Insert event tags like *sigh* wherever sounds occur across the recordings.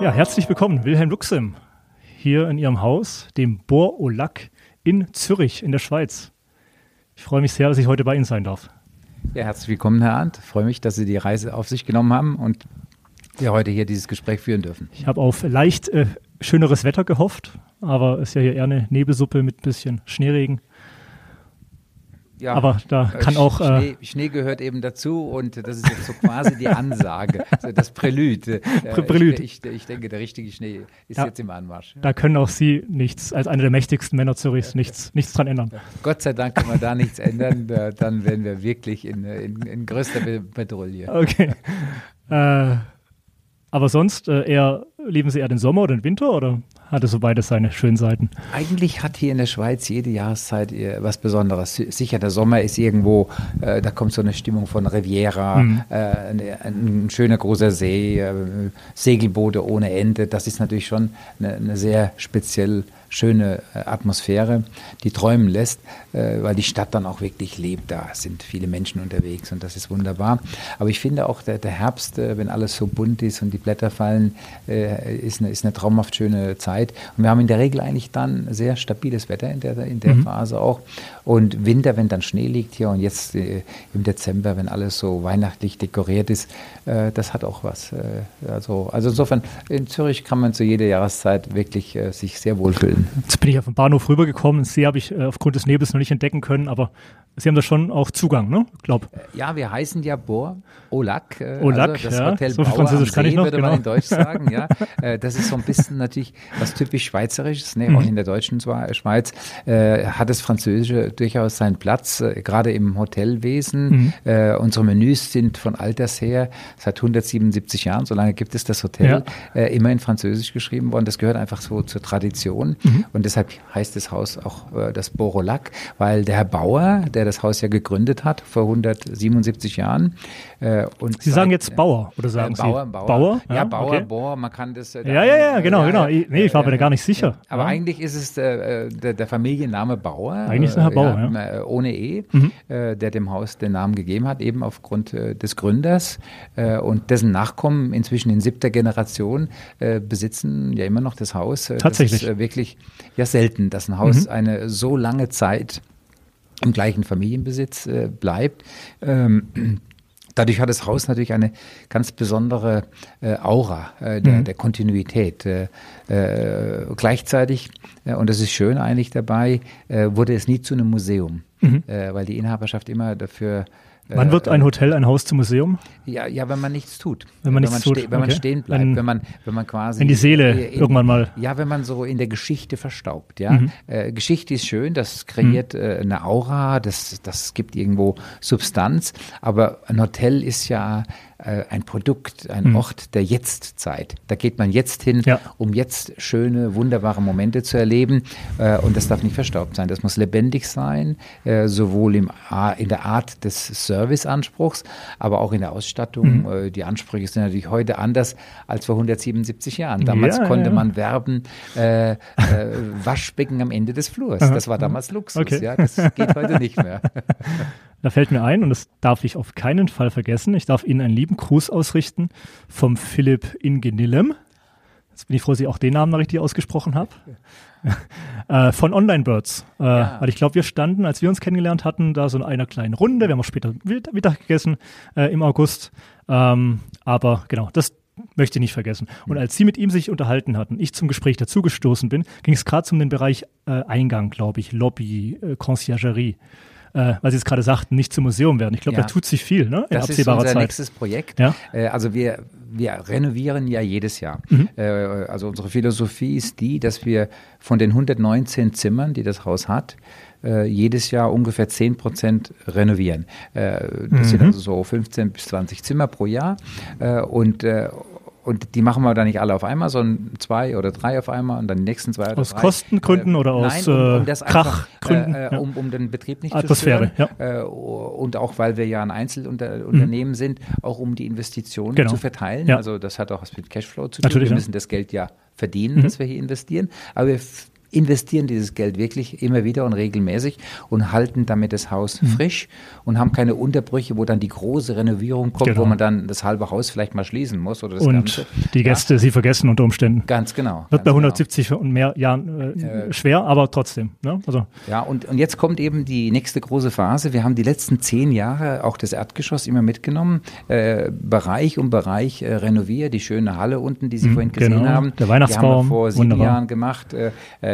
Ja, herzlich willkommen, Wilhelm Luxem, hier in Ihrem Haus, dem Bohr Olac in Zürich in der Schweiz. Ich freue mich sehr, dass ich heute bei Ihnen sein darf. Ja, herzlich willkommen, Herr Arndt. Ich freue mich, dass Sie die Reise auf sich genommen haben und wir heute hier dieses Gespräch führen dürfen. Ich habe auf leicht äh, schöneres Wetter gehofft, aber es ist ja hier eher eine Nebelsuppe mit ein bisschen Schneeregen. Ja, aber da äh, kann auch. Äh, Schnee, Schnee, gehört eben dazu und das ist jetzt so quasi die Ansage, das Prälude. *laughs* Äh, Prälude. Ich, ich, ich, denke, der richtige Schnee ist ja, jetzt im Anmarsch. Da können auch Sie nichts, als einer der mächtigsten Männer Zürichs, nichts, nichts dran ändern. Gott sei Dank können wir da nichts ändern, dann wären wir wirklich in, in, in größter Patrouille. Okay. *laughs* Äh, aber sonst äh, eher, lieben Sie eher den Sommer oder den Winter oder hat es so beides seine schönen Seiten? Eigentlich hat hier in der Schweiz jede Jahreszeit was Besonderes. Sicher, der Sommer ist irgendwo, äh, da kommt so eine Stimmung von Riviera, mhm. äh, ein, ein, schöner großer See, äh, Segelboote ohne Ende. Das ist natürlich schon eine, eine sehr speziell schöne äh, Atmosphäre, die träumen lässt, äh, weil die Stadt dann auch wirklich lebt. Da sind viele Menschen unterwegs und das ist wunderbar. Aber ich finde auch der, der Herbst, äh, wenn alles so bunt ist und die Blätter fallen, ist eine, ist eine traumhaft schöne Zeit. Und wir haben in der Regel eigentlich dann sehr stabiles Wetter in der, in der mhm. Phase auch. Und Winter, wenn dann Schnee liegt hier und jetzt im Dezember, wenn alles so weihnachtlich dekoriert ist, das hat auch was. also, also insofern, in Zürich kann man zu jeder Jahreszeit wirklich sich sehr wohlfühlen. Jetzt bin ich auf den Bahnhof rübergekommen. See habe ich äh, aufgrund des Nebels noch nicht entdecken können, aber Sie haben da schon auch Zugang, ne? Glaub. Ja, wir heißen ja Bohr Olac. Äh, Olac, also das ja. Hotel so Französisch kann See, ich noch, würde genau. man in Deutsch *laughs* sagen. Ja, äh, das ist so ein bisschen natürlich was typisch Schweizerisches. Ne? Mhm. Auch in der deutschen Schweiz äh, hat das Französische durchaus seinen Platz, äh, gerade im Hotelwesen. Mhm. Äh, unsere Menüs sind von alters her seit 177 Jahren, so lange gibt es das Hotel, ja. immer in Französisch geschrieben worden. Das gehört einfach so zur Tradition. Mhm. Und deshalb heißt das Haus auch äh, das Borolac, weil der Herr Bauer, der das Haus ja gegründet hat vor 177 Jahren. Äh, und Sie sagen jetzt Bauer oder sagen äh, Bauer, Sie Bauer? Bauer? Ja, ja Bauer, okay. Bohr, man kann das. Äh, ja, ja, ja, genau, genau. Ich, nee, ich war mir da gar nicht sicher. Aber eigentlich ist es der, der, der, Familienname Bauer. Eigentlich ist er Herr Bauer, ja, Ohne E, mhm. der dem Haus den Namen gegeben hat, eben aufgrund des Gründers und dessen Nachkommen inzwischen in siebter Generation besitzen ja immer noch das Haus. Tatsächlich. Das ist wirklich ja selten, dass ein Haus mhm. eine so lange Zeit im gleichen Familienbesitz äh, bleibt. Ähm, Dadurch hat das Haus natürlich eine ganz besondere äh, Aura äh, der, mhm. der, Kontinuität. Äh, äh gleichzeitig, äh, und das ist schön eigentlich dabei, äh, wurde es nie zu einem Museum, mhm. weil die Inhaberschaft immer dafür Wann wird ein Hotel ein Haus zum Museum? Ja, ja, wenn man nichts tut. Wenn man nichts wenn man tut. Wenn man stehen bleibt, wenn, wenn, man, wenn man quasi. In die Seele in, irgendwann mal. Ja, wenn man so in der Geschichte verstaubt, ja. Mhm. Äh, Geschichte ist schön, das kreiert mhm. äh, eine Aura, das, das gibt irgendwo Substanz, aber ein Hotel ist ja äh, ein Produkt, ein mhm. Ort der Jetztzeit. Da geht man jetzt hin, ja. um jetzt schöne, wunderbare Momente zu erleben. Äh, und das darf nicht verstaubt sein. Das muss lebendig sein, äh, sowohl im, in der Art des Serviceanspruchs, aber auch in der Ausstattung. Mhm. Die Ansprüche sind natürlich heute anders als vor 177 Jahren. Damals ja, konnte ja. man werben, äh, äh, Waschbecken am Ende des Flurs. Das war damals Luxus. Okay. Ja, das geht heute nicht mehr. *laughs* Da fällt mir ein, und das darf ich auf keinen Fall vergessen, ich darf Ihnen einen lieben Gruß ausrichten vom Philipp Ingenillem. Jetzt bin ich froh, dass ich auch den Namen richtig ausgesprochen habe. *laughs* äh, von Online Birds. Äh, ja. Weil ich glaube, wir standen, als wir uns kennengelernt hatten, da so in einer kleinen Runde. Wir haben auch später Mittag gegessen äh, im August. Ähm, aber genau, das möchte ich nicht vergessen. Und als Sie mit ihm sich unterhalten hatten, ich zum Gespräch dazugestoßen bin, ging es gerade um den Bereich äh, Eingang, glaube ich, Lobby, äh, Conciergerie äh, weil Sie es gerade sagten, nicht zum Museum werden. Ich glaube, ja. da tut sich viel ne, in das absehbarer Zeit. Das ist unser nächstes Projekt. Ja? Äh, also wir, wir renovieren ja jedes Jahr. Mhm. Äh, also unsere Philosophie ist die, dass wir von den 119 Zimmern, die das Haus hat, äh, jedes Jahr ungefähr 10 Prozent renovieren. Das mhm. sind also so 15 bis 20 Zimmer pro Jahr. Und, und die machen wir dann nicht alle auf einmal, sondern zwei oder drei auf einmal und dann die nächsten zwei oder aus drei. Aus Kostengründen äh, oder aus nein, um, um das Krachgründen? Äh, um, um den Betrieb nicht Atmosphäre, zu stören. Ja. Äh, und auch, weil wir ja ein Einzelunternehmen mhm. sind, auch um die Investitionen genau. zu verteilen. Ja. Also das hat auch was mit Cashflow zu tun. Natürlich, wir müssen das Geld ja verdienen, mhm. das wir hier investieren. Aber wir investieren dieses Geld wirklich immer wieder und regelmäßig und halten damit das Haus mhm. frisch und haben keine Unterbrüche, wo dann die große Renovierung kommt, genau. wo man dann das halbe Haus vielleicht mal schließen muss oder das und Ganze. die Gäste, ja. sie vergessen unter Umständen. Ganz genau. Wird ganz bei 170 genau. und mehr Jahren äh, äh, schwer, aber trotzdem. Ne? Also. Ja, und, und jetzt kommt eben die nächste große Phase. Wir haben die letzten zehn Jahre auch das Erdgeschoss immer mitgenommen, äh, Bereich um Bereich äh, renoviert, die schöne Halle unten, die Sie mhm, vorhin gesehen genau. haben. Der Weihnachtsbaum. Die haben wir vor sieben Wunderbar. Jahren gemacht.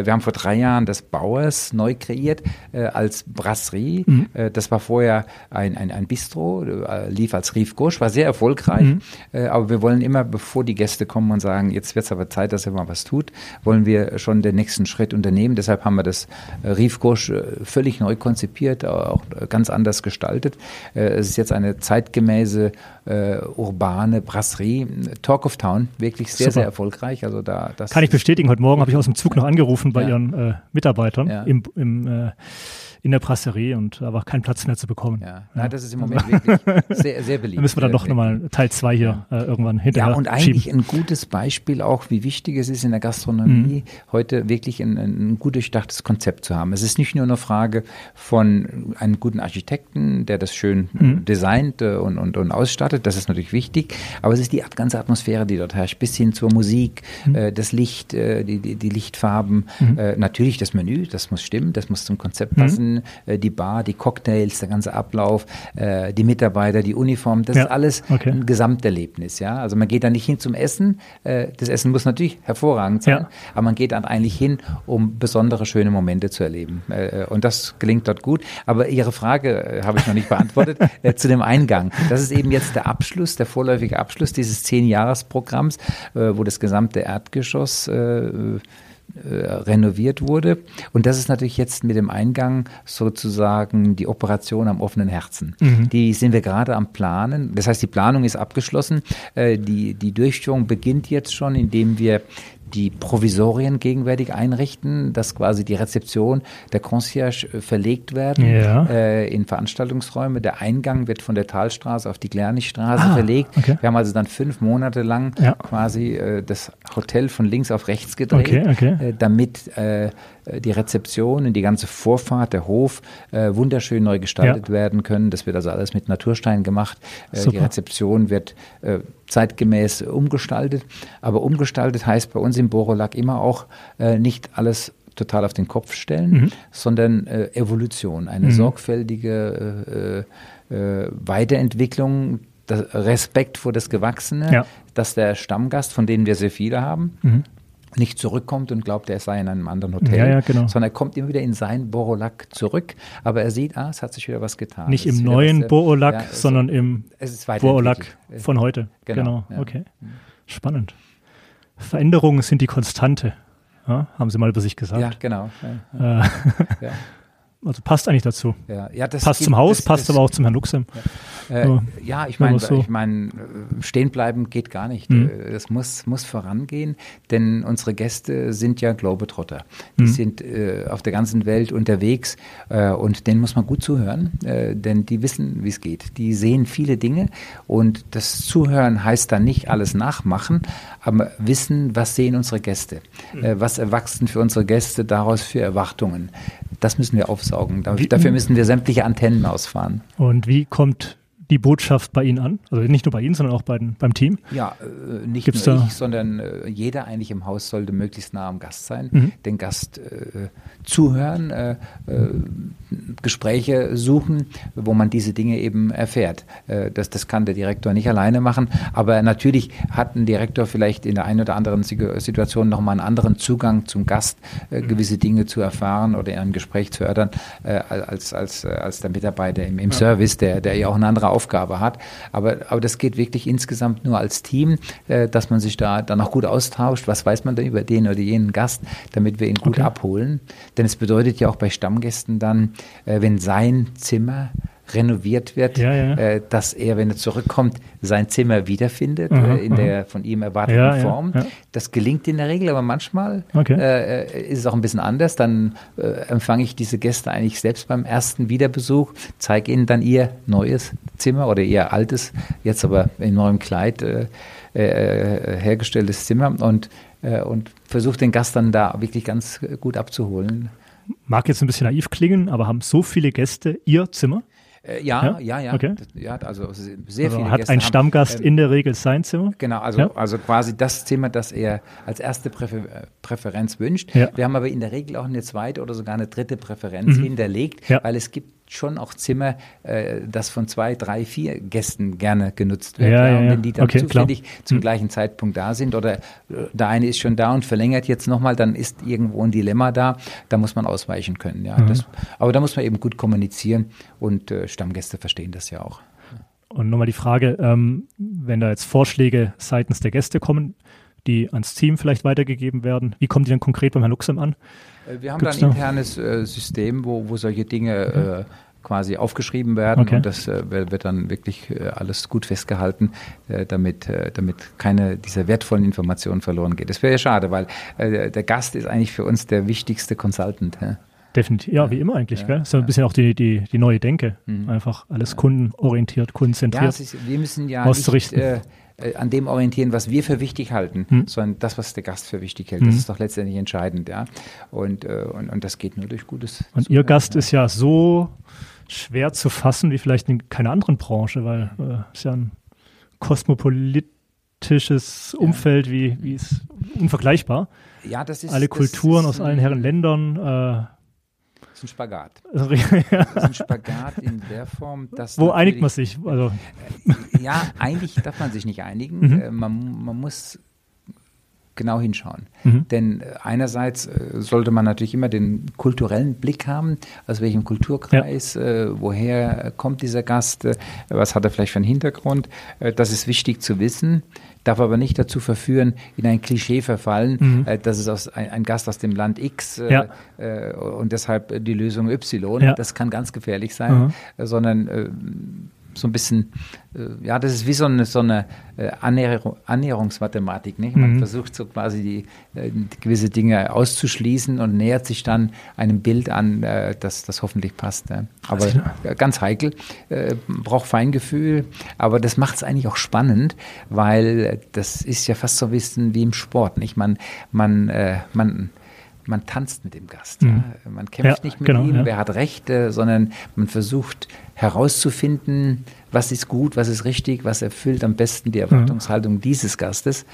Wir haben vor drei Jahren das Bauers neu kreiert äh, als Brasserie. Mhm. Äh, das war vorher ein, ein, ein Bistro, äh, lief als Rief Gauche, war sehr erfolgreich. Mhm. Äh, aber wir wollen immer, bevor die Gäste kommen und sagen, jetzt wird es aber Zeit, dass er mal was tut, wollen wir schon den nächsten Schritt unternehmen. Deshalb haben wir das Rief Gauche völlig neu konzipiert, auch ganz anders gestaltet. es ist jetzt eine zeitgemäße urbane Brasserie. Talk of Town, wirklich sehr, Super. sehr erfolgreich. Also da, das Kann ich bestätigen. Heute Morgen habe ich aus dem Zug noch angerufen bei ja. Ihren äh, Mitarbeitern ja. im, im äh, in der Brasserie und da war kein Platz mehr zu bekommen. Ja, ja. das ist im Moment wirklich sehr, sehr beliebt. *laughs* Da müssen wir dann doch nochmal Teil 2 hier ja. äh, irgendwann hinterher Ja, und eigentlich schieben. ein gutes Beispiel auch, wie wichtig es ist in der Gastronomie, mhm. heute wirklich ein, ein gut durchdachtes Konzept zu haben. Es ist nicht nur eine Frage von einem guten Architekten, der das schön mhm. designt äh, und, und, und ausstattet, das ist natürlich wichtig, aber es ist die ganze Atmosphäre, die dort herrscht, bis hin zur Musik, mhm. äh, das Licht, äh, die, die, die, Lichtfarben, mhm. äh, natürlich das Menü, das muss stimmen, das muss zum Konzept passen, äh, die Bar, die Cocktails, der ganze Ablauf, äh, die Mitarbeiter, die Uniform, das ja. ist alles okay. ein Gesamterlebnis. Ja? Also man geht da nicht hin zum Essen. Äh, das Essen muss natürlich hervorragend sein, ja. aber man geht dann eigentlich hin, um besondere schöne Momente zu erleben. Und das gelingt dort gut. Aber Ihre Frage habe ich noch nicht beantwortet *laughs* zu dem Eingang. Das ist eben jetzt der Abschluss, der vorläufige Abschluss dieses Zehn-Jahres-Programms, wo das gesamte Erdgeschoss äh, renoviert wurde. Und das ist natürlich jetzt mit dem Eingang sozusagen die Operation am offenen Herzen. Mhm. Die sind wir gerade am Planen. Das heißt, die Planung ist abgeschlossen. Äh, die, die Durchführung beginnt jetzt schon, indem wir die Provisorien gegenwärtig einrichten, dass quasi die Rezeption der Concierge äh, verlegt werden ja. äh, in Veranstaltungsräume. Der Eingang wird von der Talstraße auf die Glernigstraße ah, verlegt. Okay. Wir haben also dann fünf Monate lang ja. quasi äh, das Hotel von links auf rechts gedreht, okay, okay. Äh, damit äh, die Rezeption und die ganze Vorfahrt, der Hof äh, wunderschön neu gestaltet ja. werden können. Das wird also alles mit Naturstein gemacht. die Rezeption wird zeitgemäß umgestaltet. Aber umgestaltet heißt bei uns im Borolak immer auch äh, nicht alles total auf den Kopf stellen, mhm. sondern äh, Evolution, eine mhm. sorgfältige äh, äh, Weiterentwicklung, Respekt vor das Gewachsene, ja. dass der Stammgast, von denen wir sehr viele haben, mhm nicht zurückkommt und glaubt, er sei in einem anderen Hotel, ja, ja, genau. sondern er kommt immer wieder in sein Borolak zurück, aber er sieht, ah, es hat sich wieder was getan. Nicht im neuen was, Borolak, ja, sondern im Borolak von heute. Genau, genau. okay. Spannend. Veränderungen sind die Konstante, haben Sie mal über sich gesagt. Ja, genau. Äh, *laughs* also passt eigentlich dazu. Ja, ja, das passt gibt, zum Haus, das, passt das, aber auch zum Herrn Luxem. Ja, äh, ja ich meine, so. ich mein, stehen bleiben geht gar nicht. Mhm. Das muss, muss vorangehen, denn unsere Gäste sind ja Globetrotter. Die mhm. sind äh, auf der ganzen Welt unterwegs äh, und denen muss man gut zuhören, äh, denn die wissen, wie es geht. Die sehen viele Dinge und das Zuhören heißt dann nicht alles nachmachen, aber wissen, was sehen unsere Gäste, mhm. Äh, was erwachsen für unsere Gäste daraus für Erwartungen. Das müssen wir aufsaugen. Dafür müssen wir sämtliche Antennen ausfahren. Und wie kommt die Botschaft bei Ihnen an? Also nicht nur bei Ihnen, sondern auch bei, beim Team? Ja, äh, nicht Gibt's nur ich, sondern äh, jeder eigentlich im Haus sollte möglichst nah am Gast sein, mhm. den Gast äh, zuhören, äh, äh, Gespräche suchen, wo man diese Dinge eben erfährt. Äh, das, das kann der Direktor nicht alleine machen, aber natürlich hat ein Direktor vielleicht in der einen oder anderen Situation nochmal einen anderen Zugang zum Gast, gewisse Dinge zu erfahren oder in einem Gespräch zu erörtern, als, als, als der Mitarbeiter im, im Service, der, der ja auch eine andere Aufgabe hat. Aber, aber das geht wirklich insgesamt nur als Team, äh, dass man sich da dann auch gut austauscht. Was weiß man denn über den oder jenen Gast, damit wir ihn gut okay. abholen? Denn es bedeutet ja auch bei Stammgästen dann, äh, wenn sein Zimmer renoviert wird, Ja, ja. Äh, dass er, wenn er zurückkommt, sein Zimmer wiederfindet Aha, äh, in aha. der von ihm erwarteten Ja, Form. Das gelingt in der Regel, aber manchmal Okay. äh, ist es auch ein bisschen anders. Dann äh, empfange ich diese Gäste eigentlich selbst beim ersten Wiederbesuch, zeige ihnen dann ihr neues Zimmer oder ihr altes, jetzt aber in neuem Kleid äh, äh, hergestelltes Zimmer und, und versuche den Gast dann da wirklich ganz gut abzuholen. Mag jetzt ein bisschen naiv klingen, aber haben so viele Gäste ihr Zimmer? Äh, ja, ja, ja. Okay. Das- ja also sehr Also viele hat Gäste ein haben, Stammgast ähm, in der Regel sein Zimmer? Genau, also, Ja. also quasi das Zimmer, das er als erste Präfer äh, Präferenz wünscht. Ja. Wir haben aber in der Regel auch eine zweite oder sogar eine dritte Präferenz hinterlegt, Mhm. Ja. weil es gibt schon auch Zimmer, äh, das von zwei, drei, vier Gästen gerne genutzt wird. Ja, ja, und wenn die dann Okay, klar. Zufällig zum gleichen Zeitpunkt da sind oder äh, der eine ist schon da und verlängert jetzt nochmal, dann ist irgendwo ein Dilemma da. Da muss man ausweichen können. Ja. Mhm. Das, aber da muss man eben gut kommunizieren und äh, Stammgäste verstehen das ja auch. Und nochmal die Frage, ähm, wenn da jetzt Vorschläge seitens der Gäste kommen, die ans Team vielleicht weitergegeben werden, wie kommen die dann konkret beim Herrn Luxem an? Äh, Wir haben Gibt's da ein internes äh, System, wo, wo solche Dinge äh, quasi aufgeschrieben werden Okay. und das äh, wird dann wirklich äh, alles gut festgehalten, äh, damit, äh, damit keine dieser wertvollen Informationen verloren geht. Das wäre ja schade, weil äh, der Gast ist eigentlich für uns der wichtigste Consultant. hä? Definitiv, ja, wie immer eigentlich, Ja, gell? Ist ja ein bisschen auch die, die, die neue Denke. Einfach alles kundenorientiert, Ja, kundenzentriert. es ist, wir müssen ja auszurichten. nicht äh, äh, an dem orientieren, was wir für wichtig halten, Hm. sondern das, was der Gast für wichtig hält. Das ist doch letztendlich entscheidend, ja. Und, äh, und, und das geht nur durch gutes. Und Ihr Gast ist ja so schwer zu fassen wie vielleicht in keiner anderen Branche, weil äh, ist ja ein kosmopolitisches Umfeld, wie, wie es unvergleichbar. ja, das ist Alle Kulturen ist aus allen Herren Ländern. Äh, *laughs* Das ist ein Spagat. Das ist ein Spagat in der Form, dass. wo einigt man sich? Also, Ja, eigentlich darf man sich nicht einigen. Mhm. Äh, Man, man muss genau hinschauen. Mhm. Denn äh, einerseits äh, sollte man natürlich immer den kulturellen Blick haben, aus welchem Kulturkreis, äh, woher kommt dieser Gast, äh, was hat er vielleicht für einen Hintergrund. Äh, das ist wichtig zu wissen, darf aber nicht dazu verführen, in ein Klischee verfallen, Mhm. dass es aus, ein, ein Gast aus dem Land X Ja. und deshalb die Lösung Y. Ja. Das kann ganz gefährlich sein, Mhm. sondern so ein bisschen, äh, ja, das ist wie so eine, so eine äh, Annäherung, Annäherungsmathematik. Nicht? Man Mhm. versucht so quasi die, äh, gewisse Dinge auszuschließen und nähert sich dann einem Bild an, äh, das, das hoffentlich passt. Ja. Aber Also- äh, ganz heikel, äh, braucht Feingefühl, aber das macht es eigentlich auch spannend, weil das ist ja fast so ein bisschen wie im Sport. Nicht? Man, man, man, man tanzt mit dem Gast. Mhm. Ja. Man kämpft Ja, nicht mit genau, ihm, ja. wer hat Recht, äh, sondern man versucht herauszufinden, was ist gut, was ist richtig, was erfüllt am besten die Erwartungshaltung dieses Gastes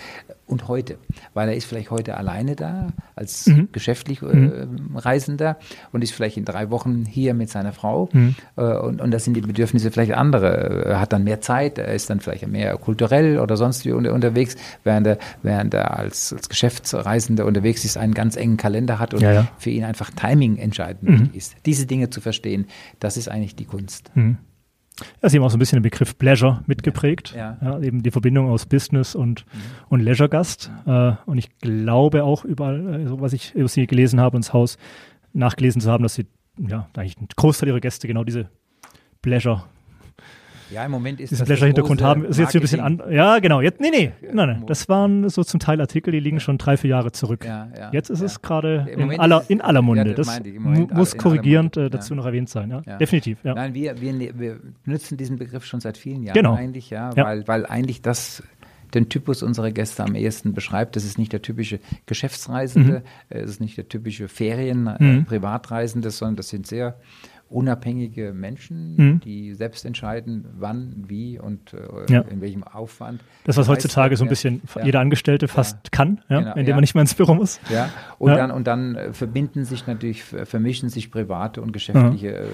und heute. Weil er ist vielleicht heute alleine da als Mhm. geschäftlich äh, Reisender und ist vielleicht in drei Wochen hier mit seiner Frau Mhm. äh, und, und da sind die Bedürfnisse vielleicht andere. Er hat dann mehr Zeit, er ist dann vielleicht mehr kulturell oder sonst wie unter, unterwegs, während er, während er als, als Geschäftsreisender unterwegs ist, einen ganz engen Kalender hat und Ja, ja. für ihn einfach Timing entscheidend Mhm. ist. Diese Dinge zu verstehen, das ist eigentlich die Kunst. Ja, Sie haben auch so ein bisschen den Begriff Pleasure mitgeprägt. Ja. Mhm. Ja, eben die Verbindung aus Business und, und Leisure-Gast. Äh, und ich glaube auch überall, äh, so was ich über Sie gelesen habe, ins Haus nachgelesen zu haben, dass Sie, ja, eigentlich ein Großteil Ihrer Gäste genau diese Pleasure, Ja, im Moment ist diesen das der Pleasure-Hintergrund große haben. Ist jetzt hier ein bisschen an. Ja, genau. Jetzt, nee, nee, nein, nein. Das waren so zum Teil Artikel, die liegen schon drei, vier Jahre zurück. Ja, ja, Jetzt ist ja. es gerade in aller, in aller ja, Munde. das das meinte ich, muss korrigierend äh, dazu ja. noch erwähnt sein. Ja. Ja. Definitiv. Ja. Nein, wir, wir, wir benutzen diesen Begriff schon seit vielen Jahren Genau. eigentlich, ja, Ja. Weil, weil eigentlich das den Typus unserer Gäste am ehesten beschreibt. Das ist nicht der typische Geschäftsreisende, äh, es ist nicht der typische Ferien-, äh, Mhm. Sondern das sind sehr unabhängige Menschen, Mhm. die selbst entscheiden, wann, wie und äh, Ja. in welchem Aufwand. Das, was heutzutage so ein bisschen ja. jeder Angestellte fast kann, ja, Genau, indem man nicht mehr ins Büro muss. Ja, und dann, und dann äh, verbinden sich natürlich, ver- vermischen sich private und geschäftliche äh,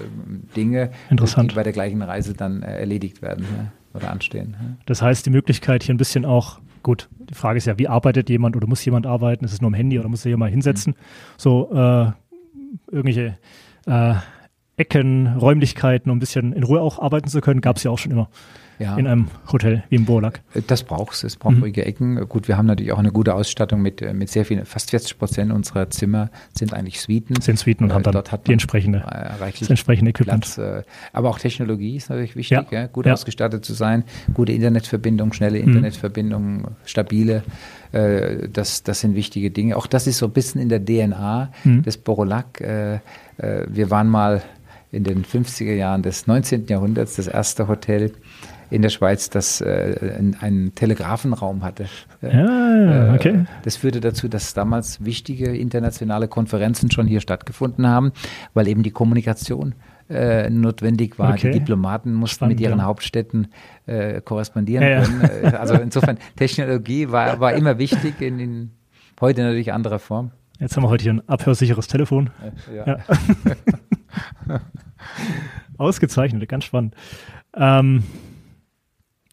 Dinge, Interessant. die bei der gleichen Reise dann äh, erledigt werden oder anstehen. Das heißt, die Möglichkeit hier ein bisschen auch, gut, die Frage ist ja, wie arbeitet jemand oder muss jemand arbeiten? Ist es nur am Handy oder muss er hier mal hinsetzen? So äh, irgendwelche äh, Ecken, Räumlichkeiten, um ein bisschen in Ruhe auch arbeiten zu können, gab es ja auch schon immer ja. in einem Hotel wie im Borlack. Äh, das braucht es. Es braucht mhm. ruhige Ecken. Gut, wir haben natürlich auch eine gute Ausstattung mit, äh, mit sehr vielen, fast 40 Prozent unserer Zimmer sind eigentlich Suiten. Sind Suiten und äh, haben dann dort hat die entsprechende, das entsprechende Equipment. Platz, äh, aber auch Technologie ist natürlich wichtig, ja. Ja, gut ja. ausgestattet zu sein, gute Internetverbindung, schnelle mhm. Internetverbindung, stabile das, das sind wichtige Dinge. Auch das ist so ein bisschen in der DNA mhm. des Borolac. wir waren mal in den 50er Jahren des 19. Jahrhunderts das erste Hotel in der Schweiz, das äh, einen Telegrafenraum hatte. Ja, äh, okay. Das führte dazu, dass damals wichtige internationale Konferenzen schon hier stattgefunden haben, weil eben die Kommunikation äh, notwendig war. Okay. Die Diplomaten mussten Spannend, mit ihren ja. Hauptstädten äh, korrespondieren ja, können. Äh, also insofern, *laughs* Technologie war, war immer wichtig, in, in heute natürlich anderer Form. Jetzt haben wir heute hier ein abhörsicheres Telefon. Ja. *laughs* *laughs* Ausgezeichnet, ganz spannend. Ähm,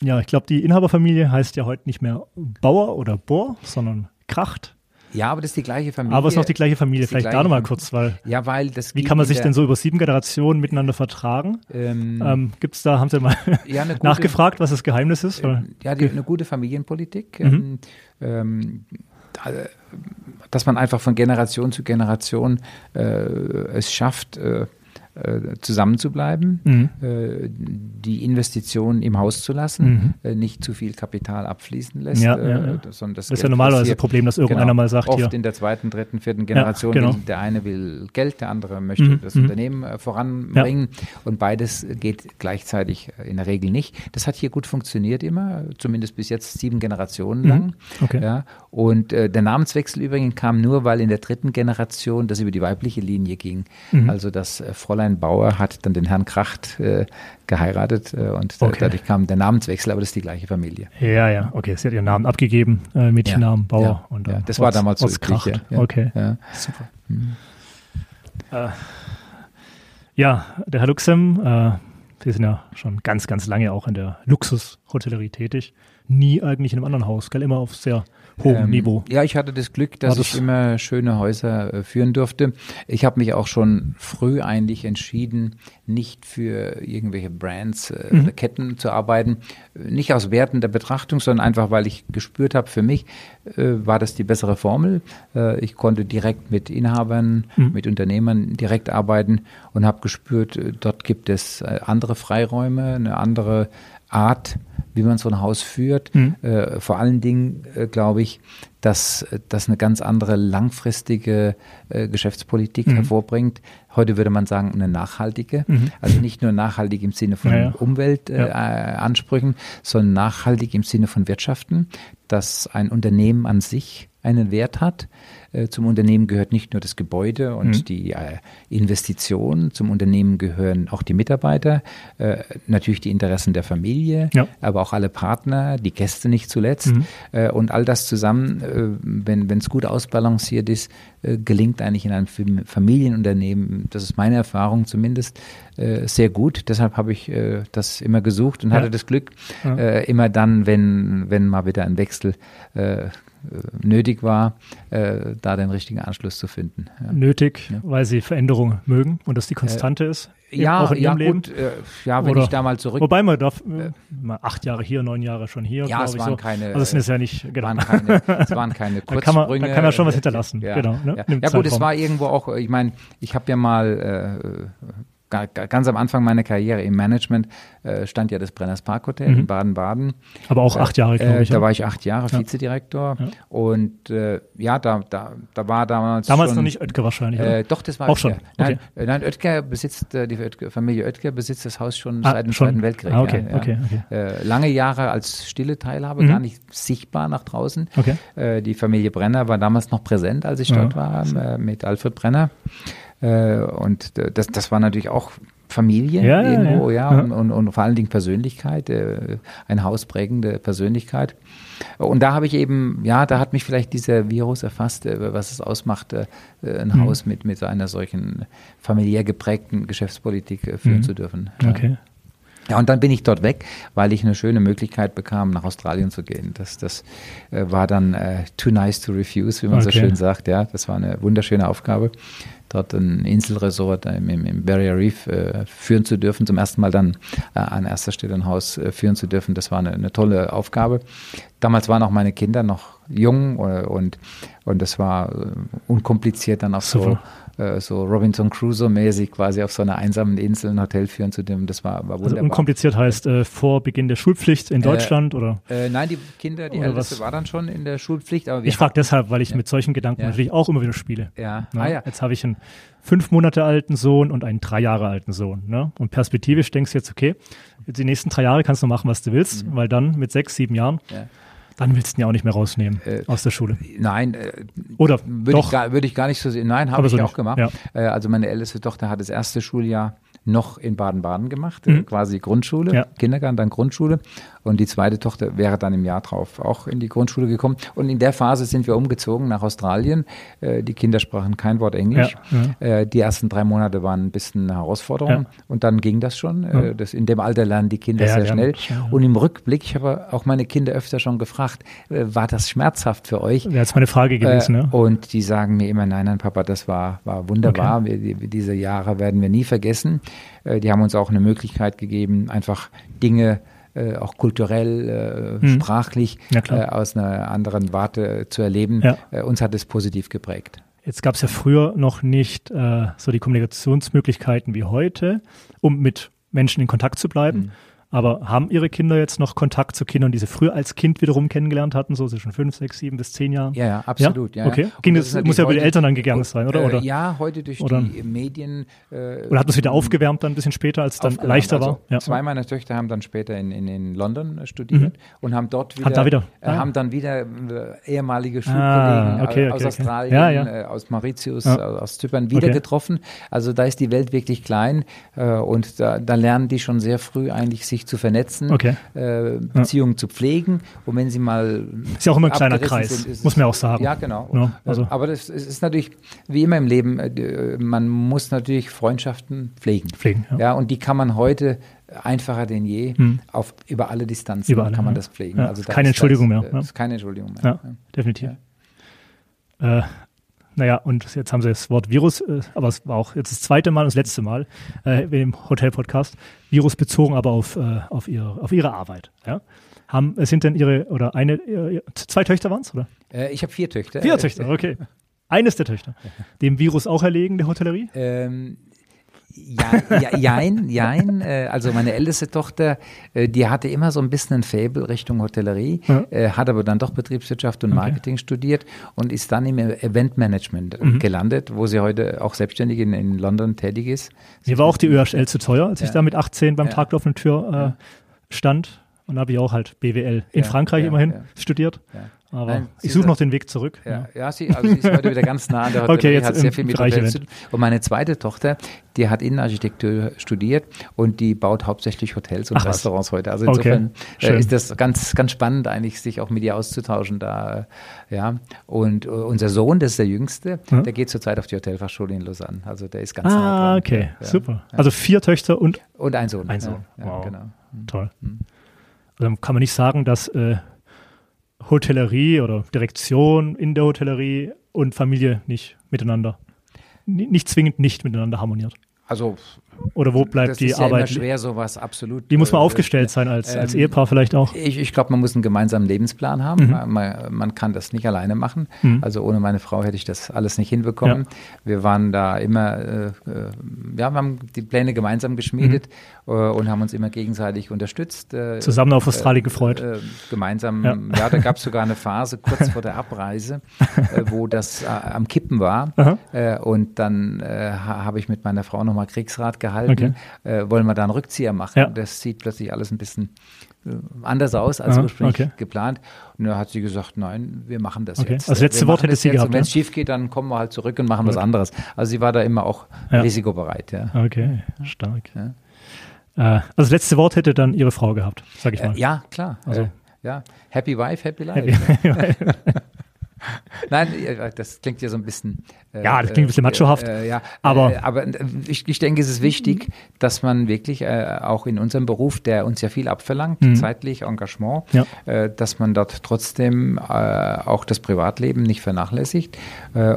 ja, ich glaube, die Inhaberfamilie heißt ja heute nicht mehr Bauer oder Bohr, sondern Kracht. Ja, aber das ist die gleiche Familie. Aber es ist noch die gleiche Familie. Vielleicht da nochmal kurz, weil. Ja, weil das. Wie kann man sich denn so über sieben Generationen miteinander vertragen? Ähm, ähm, Gibt es da, haben Sie mal *laughs* ja, gute, nachgefragt, was das Geheimnis ist? Äh, ja, die, eine gute Familienpolitik. Mhm. Ähm, dass man einfach von Generation zu Generation äh, es schafft, äh, zusammen zu bleiben, mhm. äh, die Investitionen im Haus zu lassen, mhm. äh, nicht zu viel Kapital abfließen lässt. Ja, ja, ja. das, das ist ja normalerweise das Problem, dass irgendeiner genau, mal sagt, oft hier. in der zweiten, dritten, vierten Generation, genau. will, der eine will Geld, der andere möchte mhm. das mhm. Unternehmen äh, voranbringen und beides geht gleichzeitig in der Regel nicht. Das hat hier gut funktioniert immer, zumindest bis jetzt sieben Generationen mhm. lang. Okay. Und äh, der Namenswechsel übrigens kam nur, weil in der dritten Generation das über die weibliche Linie ging. Also das Fräulein Fräulein Bauer hat dann den Herrn Kracht äh, geheiratet äh, und okay. dadurch kam der Namenswechsel, aber das ist die gleiche Familie. Ja, ja, okay. Sie hat ihren Namen abgegeben, äh, Mädchennamen ja, Bauer. Ja, und, ja, das war damals so üblich, Kracht. Ja, okay, super. Hm. Äh, ja, der Herr Luxem, äh, Sie sind ja schon ganz, ganz lange auch in der Luxushotellerie tätig. Nie eigentlich in einem anderen Haus, gell? Immer auf sehr hohem ähm, Niveau. Ja, ich hatte das Glück, dass das ich immer schöne Häuser äh, führen durfte. Ich habe mich auch schon früh eigentlich entschieden, nicht für irgendwelche Brands äh, mhm. oder Ketten zu arbeiten. Nicht aus Werten der Betrachtung, sondern einfach, weil ich gespürt habe, für mich äh, war das die bessere Formel. Äh, ich konnte direkt mit Inhabern, mhm. mit Unternehmern direkt arbeiten und habe gespürt, äh, dort gibt es andere Freiräume, eine andere Art, wie man so ein Haus führt. Mhm. Äh, vor allen Dingen äh, glaube ich, dass das eine ganz andere langfristige äh, Geschäftspolitik mhm. hervorbringt. Heute würde man sagen, eine nachhaltige. Mhm. Also nicht nur nachhaltig im Sinne von ja, ja. Umweltansprüchen, ja. sondern nachhaltig im Sinne von Wirtschaften, dass ein Unternehmen an sich einen Wert hat. Äh, zum Unternehmen gehört nicht nur das Gebäude und mhm. die äh, Investition, zum Unternehmen gehören auch die Mitarbeiter, äh, natürlich die Interessen der Familie, ja. aber auch alle Partner, die Gäste nicht zuletzt. Mhm. Und all das zusammen, wenn es gut ausbalanciert ist, gelingt eigentlich in einem Familienunternehmen, das ist meine Erfahrung zumindest, sehr gut. Deshalb habe ich das immer gesucht und ja. hatte das Glück, ja. immer dann, wenn, wenn mal wieder ein Wechsel nötig war, äh, da den richtigen Anschluss zu finden. Ja. Nötig, ja. weil Sie Veränderungen mögen und das die Konstante äh, ist? Ja, auch in ja, Ihrem gut, Leben? Äh, ja, wenn Oder, ich da mal zurück. Wobei man darf äh, mal acht Jahre hier, neun Jahre schon hier. Ja, es waren so. keine. Also es sind ja nicht, genau. Waren keine, es waren *laughs* keine Kurzsprünge. da, kann man, da kann man schon was hinterlassen. Ja, genau, ne? ja. gut, es war irgendwo auch, ich meine, ich habe ja mal äh, ganz am Anfang meiner Karriere im Management äh, stand ja das Brenners Park Hotel mhm. in Baden-Baden. Aber auch acht Jahre, glaube äh, ich. da war ich acht Jahre ja. Vizedirektor. Ja. Und äh, ja, da, da, da war damals. Damals schon, noch nicht Oetker wahrscheinlich. Oder? Äh, doch, das war auch Oetker. schon. Okay. Nein, nein, Oetker besitzt, äh, die Oetker, Familie Oetker besitzt das Haus schon ah, seit dem schon? Zweiten Weltkrieg. Ah, okay, ja, okay, okay. Äh, lange Jahre als stille Teilhabe, mhm. gar nicht sichtbar nach draußen. Okay. die Familie Brenner war damals noch präsent, als ich dort war, mit Alfred Brenner. Und das, das war natürlich auch Familie ja, irgendwo, ja, ja, Und, und, und, vor allen Dingen Persönlichkeit, äh, eine hausprägende Persönlichkeit. Und da habe ich eben, ja, da hat mich vielleicht dieser Virus erfasst, äh, was es ausmacht, äh, ein mhm. Haus mit, mit einer solchen familiär geprägten Geschäftspolitik äh, führen mhm. zu dürfen. Okay. Ja, und dann bin ich dort weg, weil ich eine schöne Möglichkeit bekam, nach Australien zu gehen. Das, das äh, war dann äh, too nice to refuse, wie man okay. so schön sagt. Ja, das war eine wunderschöne Aufgabe. Dort ein Inselresort im, im Barrier Reef äh, führen zu dürfen, zum ersten Mal dann äh, an erster Stelle ein Haus äh, führen zu dürfen. Das war eine, eine, tolle Aufgabe. Damals waren auch meine Kinder noch jung äh, und, und das war äh, unkompliziert dann auch so äh, so Robinson Crusoe-mäßig quasi auf so einer einsamen Insel ein Hotel führen zu dem. Das war, war also wunderbar. Also unkompliziert heißt äh, vor Beginn der Schulpflicht in Deutschland äh, oder? Äh, nein, die Kinder, die Älteste was? war dann schon in der Schulpflicht. Aber ich frage deshalb, weil ich ja. mit solchen Gedanken ja. natürlich auch immer wieder spiele. Ja. Ne? Ah, ja. Jetzt habe ich einen fünf Monate alten Sohn und einen drei Jahre alten Sohn. Ne? Und perspektivisch denkst du jetzt, okay, die nächsten drei Jahre kannst du machen, was du willst, mhm. weil dann mit sechs, sieben Jahren ja dann willst du ihn ja auch nicht mehr rausnehmen äh, aus der Schule. Nein. Äh, Oder würde ich, gar, würd ich gar nicht so sehen. Nein, habe ich so auch gemacht. Ja. Äh, also meine älteste Tochter hat das erste Schuljahr noch in Baden-Baden gemacht, mhm. quasi Grundschule, ja. Kindergarten, dann Grundschule. Und die zweite Tochter wäre dann im Jahr drauf auch in die Grundschule gekommen. Und in der Phase sind wir umgezogen nach Australien. Äh, die Kinder sprachen kein Wort Englisch. Ja, äh, die ersten drei Monate waren ein bisschen eine Herausforderung. Und dann ging das schon. Äh, das, in dem Alter lernen die Kinder sehr schnell. Und im Rückblick, ich habe auch meine Kinder öfter schon gefragt, äh, war das schmerzhaft für euch? Ja, das ist meine Frage gewesen. Ne? Und die sagen mir immer, nein, nein, Papa, das war, war wunderbar. Okay. Wir, diese Jahre werden wir nie vergessen. Äh, die haben uns auch eine Möglichkeit gegeben, einfach Dinge äh, auch kulturell, äh, hm. sprachlich äh, aus einer anderen Warte zu erleben. Ja. Äh, uns hat es positiv geprägt. Jetzt gab es ja früher noch nicht äh, so die Kommunikationsmöglichkeiten wie heute, um mit Menschen in Kontakt zu bleiben. Hm. Aber haben Ihre Kinder jetzt noch Kontakt zu Kindern, die Sie früher als Kind wiederum kennengelernt hatten, so zwischen fünf, sechs, sieben bis zehn Jahren? Ja, ja absolut. Ja? Ja, okay. Ging das, das muss ja über die Eltern dann gegangen sein, oder? oder? ja, heute durch oder, die Medien. Äh, oder hat man es wieder aufgewärmt dann ein bisschen später, als es dann leichter also war? Ja. Zwei meiner Töchter haben dann später in, in, in London studiert mhm. und haben dort wieder, da wieder? Äh, haben dann wieder äh, ehemalige Schulkollegen ah, okay, aus okay, Australien, ja, äh, aus Mauritius, aus Zypern wieder getroffen. Also da ist die Welt wirklich klein äh, und da, da lernen die schon sehr früh eigentlich sich zu vernetzen okay. äh, Beziehungen ja. zu pflegen. Und wenn sie mal. Ist ja auch immer ein kleiner Kreis, sind, muss man auch sagen. Ja, genau. Ja, also. Aber das ist natürlich, wie immer im Leben, äh, man muss natürlich Freundschaften pflegen. Pflegen, ja. ja und die kann man heute einfacher denn je hm. auf, über alle Distanzen über alle, kann man das pflegen. Also keine Entschuldigung das, mehr. Das ist keine Entschuldigung mehr. Ja, definitiv. Äh, naja, und jetzt haben sie das Wort Virus, äh, aber es war auch jetzt das zweite Mal und das letzte Mal äh, im Hotel-Podcast, Virus bezogen aber auf, äh, auf, ihre, auf ihre Arbeit. Ja? Haben, sind denn ihre, oder eine, ihre, zwei Töchter waren es, oder? Äh, ich habe vier Töchter. Vier Töchter, okay. *laughs* Eines der Töchter. Dem Virus auch erlegen, der Hotellerie? Ähm, ja, ja, jein, jein. Äh, also meine älteste Tochter, äh, die hatte immer so ein bisschen ein Faible Richtung Hotellerie, ja. Äh, hat aber dann doch Betriebswirtschaft und Marketing okay. studiert und ist dann im Eventmanagement mhm. gelandet, wo sie heute auch selbstständig in, in London tätig ist. Mir war auch die ÖHL zu teuer, als ja. ich da mit 18 beim ja. Tag auf einer Tür äh, stand. Und habe ich auch halt BWL in Frankreich immerhin studiert. Aber Nein, ich suche noch den Weg zurück. Ja, ja. ja sie, also sie ist heute wieder ganz nah an der *laughs* Hotellerie, okay, jetzt hat sehr viel mit zu tun. Und meine zweite Tochter, die hat Innenarchitektur studiert und die baut hauptsächlich Hotels und Ach, Restaurants heute. Also insofern okay. äh, ist das ganz, ganz spannend eigentlich, sich auch mit ihr auszutauschen da. Ja. Und uh, unser Sohn, das ist der Jüngste, hm? der geht zurzeit auf die Hotelfachschule in Lausanne. Also der ist ganz ah, nah dran. okay, ja. super. Also vier Töchter und? Und ein Sohn. Ein Sohn, wow. genau. Hm. Toll. Hm. Also kann man nicht sagen, dass äh, Hotellerie oder Direktion in der Hotellerie und Familie nicht miteinander, nicht zwingend nicht miteinander harmoniert. Also oder wo bleibt das die ist Arbeit? Ja schwer, sowas absolut. Wie muss man äh, aufgestellt sein als, ähm, als Ehepaar vielleicht auch? Ich, ich glaube, man muss einen gemeinsamen Lebensplan haben. Mhm. Man, man, kann das nicht alleine machen. Mhm. Also ohne meine Frau hätte ich das alles nicht hinbekommen. Ja. Wir waren da immer, äh, äh ja, wir haben die Pläne gemeinsam geschmiedet mhm. äh, und haben uns immer gegenseitig unterstützt. Äh, Zusammen auf Australien gefreut. Gemeinsam, ja, ja da gab es sogar eine *laughs* Phase kurz vor der Abreise, wo das am Kippen war. und dann habe ich mit meiner Frau nochmal Kriegsrat gehalten. Okay. wollen wir da einen Rückzieher machen? Ja. Das sieht plötzlich alles ein bisschen anders aus als Aha, ursprünglich okay. geplant. Und da hat sie gesagt, nein, wir machen das okay. jetzt. Also letzte wir Wort hätte sie gehabt. Wenn es schief geht, dann kommen wir halt zurück und machen was anderes. Also sie war da immer auch ja. risikobereit. Ja. Okay, stark. Ja. Äh, also das letzte Wort hätte dann ihre Frau gehabt, sag ich mal. Äh, ja, klar. Also, äh, ja, Happy Wife, Happy Life. *laughs* Happy Nein, das klingt ja so ein bisschen. Äh, ja, das klingt ein bisschen äh, machohaft. Äh, ja, aber, äh, aber ich, ich, denke, es ist wichtig, dass man wirklich äh, auch in unserem Beruf, der uns ja viel abverlangt, mhm. zeitlich, Engagement, ja. Äh, dass man dort trotzdem auch das Privatleben nicht vernachlässigt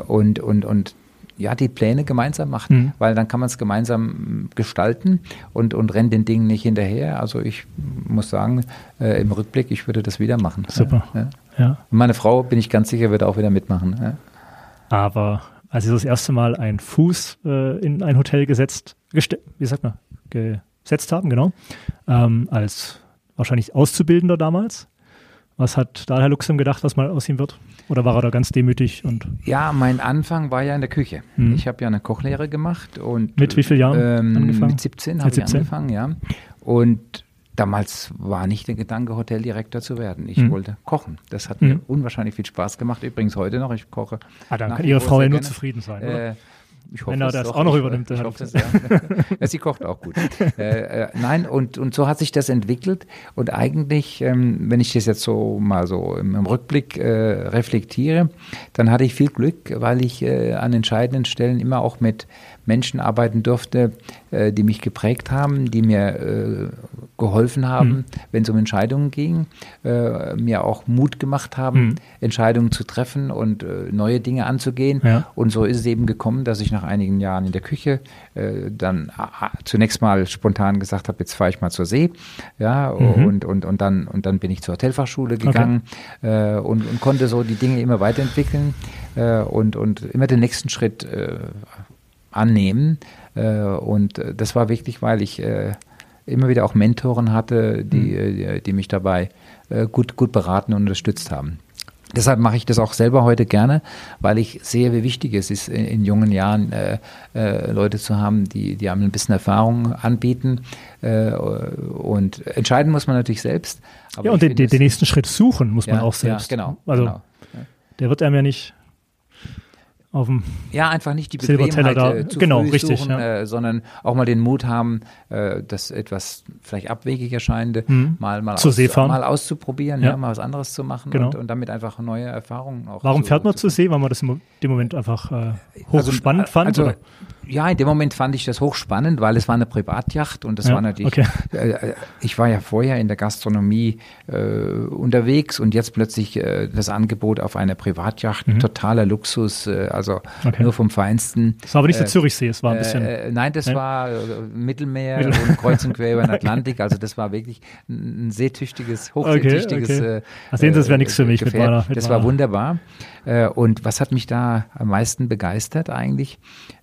und, und, und ja, die Pläne gemeinsam macht, mhm. weil dann kann man es gemeinsam gestalten und, und rennt den Dingen nicht hinterher. Also ich muss sagen, äh, im Rückblick, ich würde das wieder machen. Super. Ja. ja. Meine Frau, bin ich ganz sicher, wird auch wieder mitmachen. Ja. Aber als Sie das erste Mal einen Fuß äh, in ein Hotel gesetzt, wie sagt man, gesetzt haben, genau, ähm, als wahrscheinlich Auszubildender damals, was hat da Herr Luxem gedacht, was mal aus ihm wird? Oder war er da ganz demütig? Und ja, mein Anfang war ja in der Küche. Mhm. Ich habe ja eine Kochlehre gemacht. und Mit wie vielen Jahren ähm, angefangen? Mit 17 habe ich angefangen, ja. Und damals war nicht der Gedanke, Hoteldirektor zu werden. Ich mhm. wollte kochen. Das hat mir mhm. unwahrscheinlich viel Spaß gemacht. Übrigens heute noch. Ich koche. Ah, dann kann Ihre Frau ja nur zufrieden sein, oder? Äh, ich hoffe, Wenn er das auch noch übernimmt. Ich, hoffe, *laughs* ja. Sie kocht auch gut. äh, äh, nein, und, und so hat sich das entwickelt. Und eigentlich, ähm, wenn ich das jetzt so mal so im, im Rückblick äh, reflektiere, dann hatte ich viel Glück, weil ich äh, an entscheidenden Stellen immer auch mit Menschen arbeiten durfte, äh, die mich geprägt haben, die mir äh, geholfen haben, mhm. wenn es um Entscheidungen ging, äh, mir auch Mut gemacht haben, mhm. Entscheidungen zu treffen und äh, neue Dinge anzugehen. Ja. Und so ist es eben gekommen, dass ich nach einigen Jahren in der Küche äh, dann zunächst mal spontan gesagt habe, jetzt fahre ich mal zur See. Ja, mhm. und, und, und, dann, und dann bin ich zur Hotelfachschule gegangen okay. Äh, und, und konnte so die Dinge immer weiterentwickeln und, und immer den nächsten Schritt annehmen. Äh, und das war wichtig, weil ich äh, immer wieder auch Mentoren hatte, die, mhm. die, die, mich dabei äh, gut, gut beraten und unterstützt haben. Deshalb mache ich das auch selber heute gerne, weil ich sehe, wie wichtig es ist, in, in jungen Jahren äh, äh, Leute zu haben, die, die einem ein bisschen Erfahrung anbieten. Äh, und entscheiden muss man natürlich selbst. ja, und den, den, nächsten Schritt suchen muss ja, man auch selbst. Ja, genau. Also genau. der wird einem ja nicht auf dem ja einfach nicht die Bequemheit da. Äh, zu genau, richtig, suchen, ja. äh, sondern auch mal den Mut haben, äh, das etwas vielleicht abwegig erscheinende mhm. mal mal, zur aus, See fahren. mal auszuprobieren, ja. ja. mal was anderes zu machen genau. und, und, damit einfach neue Erfahrungen auch. Warum fährt man zur See, weil man das im Moment einfach äh, hochspannend also, fand? Also, oder? Ja, in dem Moment fand ich das hochspannend, weil es war eine Privatjacht und das ja, war natürlich, okay. äh, ich war ja vorher in der Gastronomie äh, unterwegs und jetzt plötzlich äh, das Angebot auf eine Privatjacht, mhm. totaler Luxus, äh, also okay. nur vom Feinsten. Das war aber nicht so äh, Zürichsee, es war ein bisschen. Äh, nein, das nein? war Mittelmeer Mittel und kreuz und quer über den *laughs* Atlantik, also das war wirklich ein seetüchtiges, hochseetüchtiges okay, okay. Ach, sehen Sie, das wäre nichts für mich. Mit meiner, mit das war wunderbar. und was hat mich da am meisten begeistert eigentlich?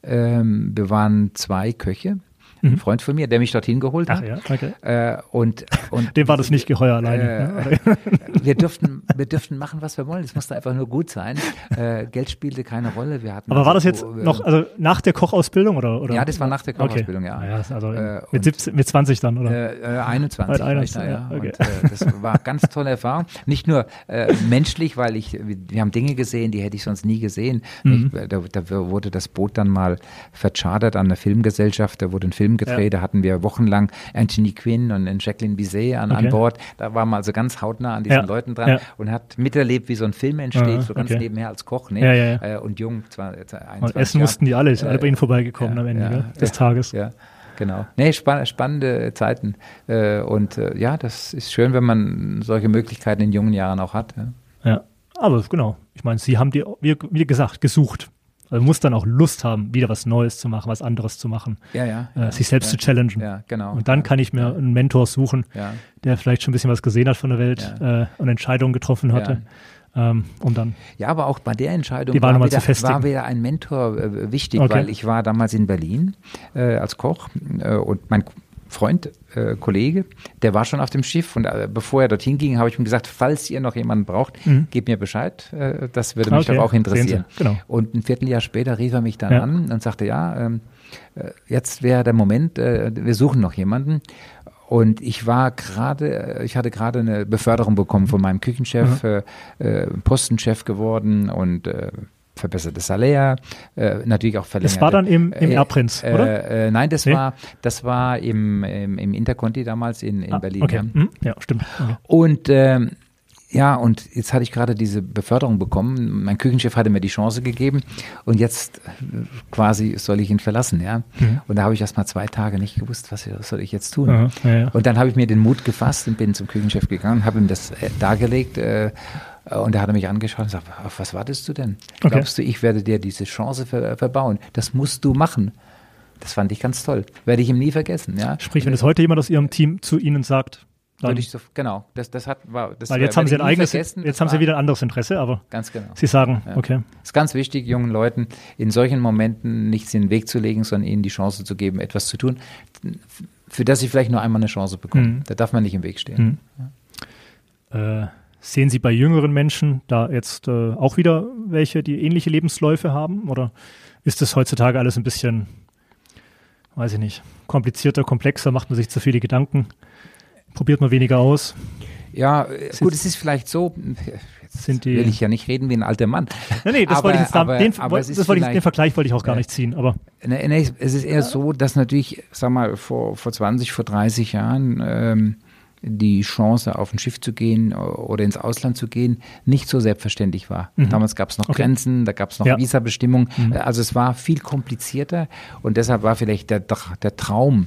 Ähm, wir waren zwei Köche. Ein mhm. Freund von mir, der mich dorthin geholt Ach hat. Ja, okay. Äh, und, und Dem war das nicht geheuer alleine. Äh, *laughs* wir, dürften, wir dürften machen, was wir wollen. Es musste einfach nur gut sein. Äh, Geld spielte keine Rolle. Wir hatten Aber also, war das jetzt wo, noch also nach der Kochausbildung oder, oder? Ja, das war nach der Kochausbildung, okay. ja. Naja, also mit, 17, mit 20 dann, oder? Äh, 21. 21 da, ja. Okay. Und, äh, das war eine ganz tolle Erfahrung. Nicht nur äh, menschlich, weil ich, wir haben Dinge gesehen, die hätte ich sonst nie gesehen. Mhm. Da, da, wurde das Boot dann mal verchartert an eine Filmgesellschaft. Da wurde ein Film gedreht. Ja. Da hatten wir wochenlang Anthony Quinn und Jacqueline Bisset an, okay. an Bord. Da war man also ganz hautnah an diesen ja. Leuten dran ja. und hat miterlebt, wie so ein Film entsteht, Aha, so ganz okay. nebenher als Koch. Ne? Ja, ja, äh, und jung, zwar 21 und Essen Jahren. mussten die alle, ist Äh, alle bei ihnen vorbeigekommen ja, am Ende ja, des Tages. Ja, genau. Nee, spann spannende Zeiten. Äh, und äh, ja, das ist schön, wenn man solche Möglichkeiten in jungen Jahren auch hat. Ja, ja. aber genau. Ich meine, Sie haben die, wie, wie gesagt, gesucht. Also muss dann auch Lust haben, wieder was Neues zu machen, was anderes zu machen. Ja, ja. Äh, sich selbst ja, zu challengen. Ja, genau. Und dann kann ich mir einen Mentor suchen, ja. der vielleicht schon ein bisschen was gesehen hat von der Welt Ja. äh, und Entscheidungen getroffen hatte. Ähm, um dann Ja, aber auch bei der Entscheidung Die war, wieder, zu festigen. war wieder ein Mentor äh, wichtig, Okay. weil ich war damals in Berlin äh, als Koch äh, und mein Freund, äh, Kollege, der war schon auf dem Schiff und äh, bevor er dorthin ging, habe ich ihm gesagt, falls ihr noch jemanden braucht, Mhm. gebt mir Bescheid, äh, das würde mich Okay, doch auch interessieren. genau. Und ein Vierteljahr später rief er mich dann Ja. an und sagte, ja, ähm, äh, jetzt wäre der Moment, äh, wir suchen noch jemanden. Und ich war gerade, äh, ich hatte gerade eine Beförderung bekommen von meinem Küchenchef, äh, Postenchef geworden und äh, verbessertes Salär, äh, natürlich auch verlängert. Das war dann im, im Äh, Erbprinz, äh, oder? Äh, nein, das Nee? war, das war im, im, im Interconti damals in, in Ah, Berlin. Okay. ja. Mhm. Ja, stimmt. Okay. Und ähm, ja, und jetzt hatte ich gerade diese Beförderung bekommen. Mein Küchenchef hatte mir die Chance gegeben und jetzt äh, quasi soll ich ihn verlassen, ja. Mhm. Und da habe ich erst mal zwei Tage nicht gewusst, was, soll ich jetzt tun. Aha, ja, ja. Und dann habe ich mir den Mut gefasst und bin zum Küchenchef gegangen, habe ihm das äh, dargelegt. Äh, Äh, und da hat er mich angeschaut und gesagt, auf was wartest du denn? Okay. Glaubst du, ich werde dir diese Chance ver verbauen? Das musst du machen. Das fand ich ganz toll. Werde ich ihm nie vergessen. Ja? Sprich, wenn es heute jemand aus Ihrem Team zu Ihnen sagt, dann so, genau, das, das hat, war, das Weil jetzt haben Sie ein eigenes, jetzt haben Sie wieder ein anderes Interesse, aber ganz genau. Sie sagen, ja. okay. Es ist ganz wichtig, jungen Leuten in solchen Momenten nichts in den Weg zu legen, sondern ihnen die Chance zu geben, etwas zu tun, für das sie vielleicht nur einmal eine Chance bekommen. Mhm. Da darf man nicht im Weg stehen. Mhm. Ja. Äh, sehen Sie bei jüngeren Menschen da jetzt äh, auch wieder welche, die ähnliche Lebensläufe haben? Oder ist das heutzutage alles ein bisschen, weiß ich nicht, komplizierter, komplexer, macht man sich zu viele Gedanken? Probiert man weniger aus? Ja, gut, es ist vielleicht so, jetzt die, will ich ja nicht reden wie ein alter Mann. Nein, nee, das aber, wollte ich jetzt, aber, den, aber das wollte ich, den Vergleich wollte ich auch gar nicht ziehen, aber. Nee, nee, es ist eher so, dass natürlich, sag mal, vor, vor 20, vor 30 Jahren, ähm, die Chance, auf ein Schiff zu gehen oder ins Ausland zu gehen, nicht so selbstverständlich war. Mhm. Damals gab es noch okay. Grenzen, da gab es noch ja. Visabestimmungen. Mhm. Also es war viel komplizierter und deshalb war vielleicht der, der Traum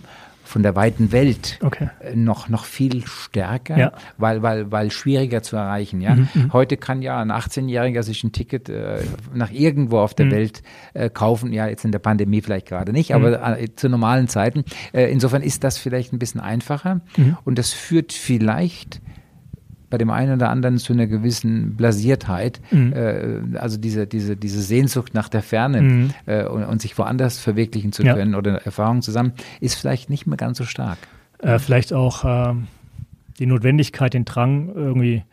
von der weiten Welt okay. Äh, noch, noch viel stärker, ja. weil, weil, weil schwieriger zu erreichen. Ja? Mhm, mhm. Heute kann ja ein 18-Jähriger sich ein Ticket äh, nach irgendwo auf der mhm. Welt äh, kaufen. Ja, jetzt in der Pandemie vielleicht gerade nicht, aber mhm. äh, zu normalen Zeiten. Äh, insofern ist das vielleicht ein bisschen einfacher mhm. und das führt vielleicht bei dem einen oder anderen zu einer gewissen Blasiertheit, mhm. äh, also diese, diese, diese Sehnsucht nach der Ferne mhm. äh, und, und, sich woanders verwirklichen zu können ja. oder Erfahrungen zusammen, ist vielleicht nicht mehr ganz so stark. Äh, vielleicht auch äh, die Notwendigkeit, den Drang, irgendwie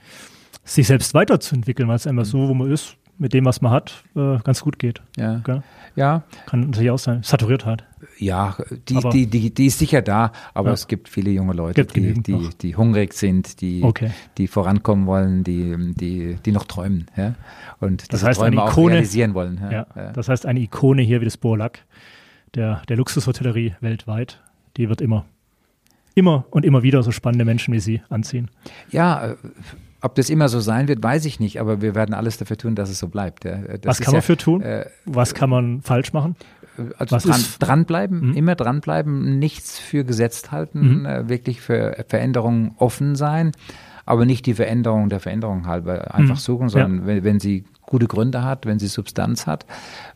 sich selbst weiterzuentwickeln, weil es immer mhm. so, wo man ist, mit dem, was man hat, äh, ganz gut geht. Ja. Gell? Ja. Kann natürlich auch sein. Saturiertheit. Ja, die, die, die, die ist sicher da, aber ja. es gibt viele junge Leute, die, die, die, hungrig sind, die, okay. die vorankommen wollen, die, die, die noch träumen. Ja? Und das heißt, Träume eine Ikone, auch realisieren wollen. Ja? Ja, Das heißt, eine Ikone hier wie das Borlack, der, der Luxushotellerie weltweit, die wird immer, immer und immer wieder so spannende Menschen wie Sie anziehen. Ja, äh, ob das immer so sein wird, weiß ich nicht, aber wir werden alles dafür tun, dass es so bleibt. Ja. Was kann man ja, für tun? Äh, Was kann man falsch machen? Also dran, dranbleiben, mhm. immer dranbleiben, nichts für gesetzt halten, mhm. äh, wirklich für Veränderungen offen sein, aber nicht die Veränderung der Veränderung halber einfach mhm. suchen, sondern ja. wenn, wenn sie gute Gründe hat, wenn sie Substanz hat.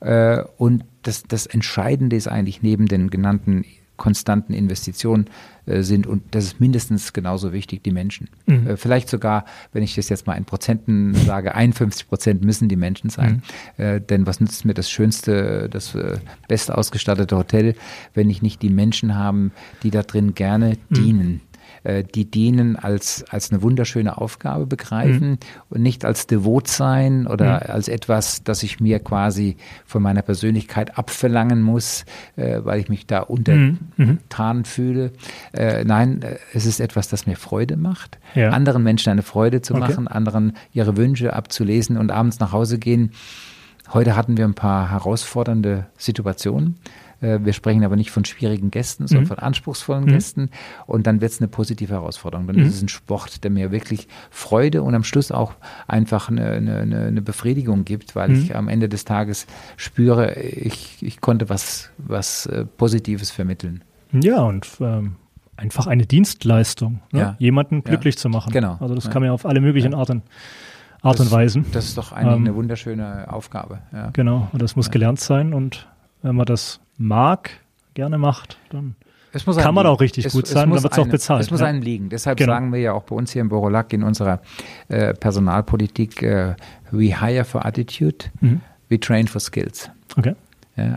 Äh, und das, das Entscheidende ist eigentlich neben den genannten konstanten Investitionen äh, sind. Und das ist mindestens genauso wichtig, die Menschen. Mhm. Äh, vielleicht sogar, wenn ich das jetzt mal in Prozenten sage, 51 Prozent müssen die Menschen sein. Mhm. Äh, denn was nützt mir das schönste, das äh, best ausgestattete Hotel, wenn ich nicht die Menschen habe, die da drin gerne mhm. dienen? Äh, die dienen als, als eine wunderschöne Aufgabe begreifen mhm. und nicht als devot sein oder mhm. als etwas, das ich mir quasi von meiner Persönlichkeit abverlangen muss, äh, weil ich mich da untertan mhm. fühle. Äh, nein, es ist etwas, das mir Freude macht, ja. anderen Menschen eine Freude zu okay. machen, anderen ihre Wünsche abzulesen und abends nach Hause gehen. Heute hatten wir ein paar herausfordernde Situationen. Äh, wir sprechen aber nicht von schwierigen Gästen, sondern mhm. von anspruchsvollen mhm. Gästen. Und dann wird es eine positive Herausforderung. Dann mhm. ist es ein Sport, der mir wirklich Freude und am Schluss auch einfach eine, eine, eine Befriedigung gibt, weil ich mhm. am Ende des Tages spüre, ich, ich konnte was, was äh, Positives vermitteln. Ja, und ähm, einfach eine Dienstleistung, ne? ja. jemanden glücklich ja. zu machen. Genau. Also das ja. kann man ja auf alle möglichen Arten Art das, und Weisen. Das ist doch eigentlich ähm, eine wunderschöne Aufgabe. Genau, und das muss gelernt sein und wenn man das mag, gerne macht, dann kann man liegen. auch richtig es, gut sein, dann wird es auch bezahlt. Es muss ja. einem liegen. Deshalb genau. sagen wir ja auch bei uns hier im Borolac in unserer äh, Personalpolitik, äh, we hire for attitude, mhm. we train for skills. Okay.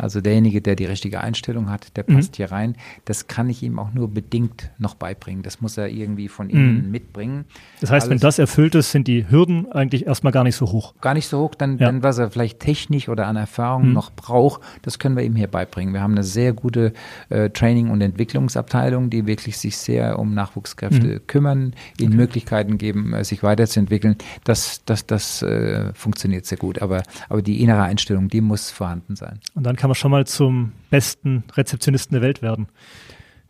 Also derjenige, der die richtige Einstellung hat, der passt mhm. hier rein. Das kann ich ihm auch nur bedingt noch beibringen. Das muss er irgendwie von innen mhm. mitbringen. Das heißt, Alles wenn das erfüllt ist, sind die Hürden eigentlich erstmal gar nicht so hoch. Gar nicht so hoch, dann, ja. dann was er vielleicht technisch oder an Erfahrung mhm. noch braucht, das können wir ihm hier beibringen. Wir haben eine sehr gute äh, Training- und Entwicklungsabteilung, die wirklich sich sehr um Nachwuchskräfte mhm. kümmern, ihnen okay. Möglichkeiten geben, äh, sich weiterzuentwickeln. Das, das, das äh, funktioniert sehr gut. Aber, aber die innere Einstellung, die muss vorhanden sein. Und und dann kann man schon mal zum besten Rezeptionisten der Welt werden.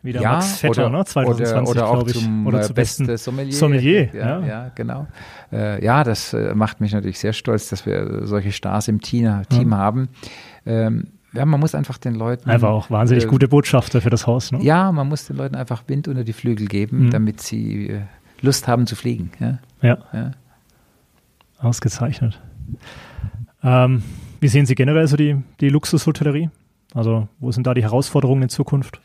Wie der ja, Max Vetter, oder, ne? 2020, oder, oder auch zum, oder zum besten Sommelier. Sommelier ja, ja. ja genau. Äh, ja, das äh, macht mich natürlich sehr stolz, dass wir solche Stars im Team, Team ja. haben. Ähm, ja, man muss einfach den Leuten. Einfach auch wahnsinnig äh, gute Botschafter für das Haus. Ne? Ja, man muss den Leuten einfach Wind unter die Flügel geben, mhm. damit sie äh, Lust haben zu fliegen. Ja. ja. ja. Ausgezeichnet. Ähm, wie sehen Sie generell so die, die Luxushotellerie? Also, wo sind da die Herausforderungen in Zukunft?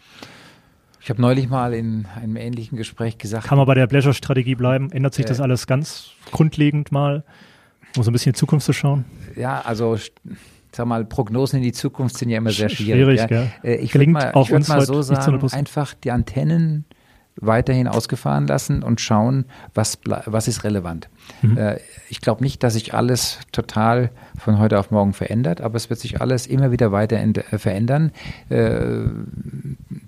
Ich habe neulich mal in einem ähnlichen Gespräch gesagt. Kann man bei der Pleasure-Strategie bleiben? Ändert sich äh, das alles ganz grundlegend mal, um so ein bisschen in die Zukunft zu schauen? Ja, also sag mal, Prognosen in die Zukunft sind ja immer sehr schwierig. Schwierig, ja. ja. Äh, ich würde mal, ich würd mal so sagen, einfach die Antennen weiterhin ausgefahren lassen und schauen, was, was ist relevant. Mhm. Äh, ich glaube nicht, dass sich alles total von heute auf morgen verändert, aber es wird sich alles immer wieder weiter äh, verändern. Äh,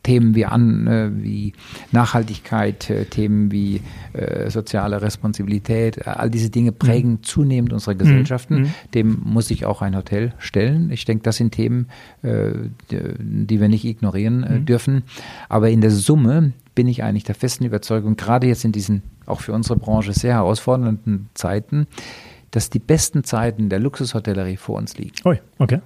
Themen wie, an, äh, wie Nachhaltigkeit, äh, Themen wie äh, soziale Responsibilität, all diese Dinge prägen mhm. zunehmend unsere Gesellschaften. Mhm. Dem muss sich auch ein Hotel stellen. Ich denke, das sind Themen, die wir nicht ignorieren mhm. dürfen. Aber in der Summe bin ich eigentlich der festen Überzeugung, gerade jetzt in diesen auch für unsere Branche sehr herausfordernden Zeiten, dass die besten Zeiten der Luxushotellerie vor uns liegen. Ui, okay.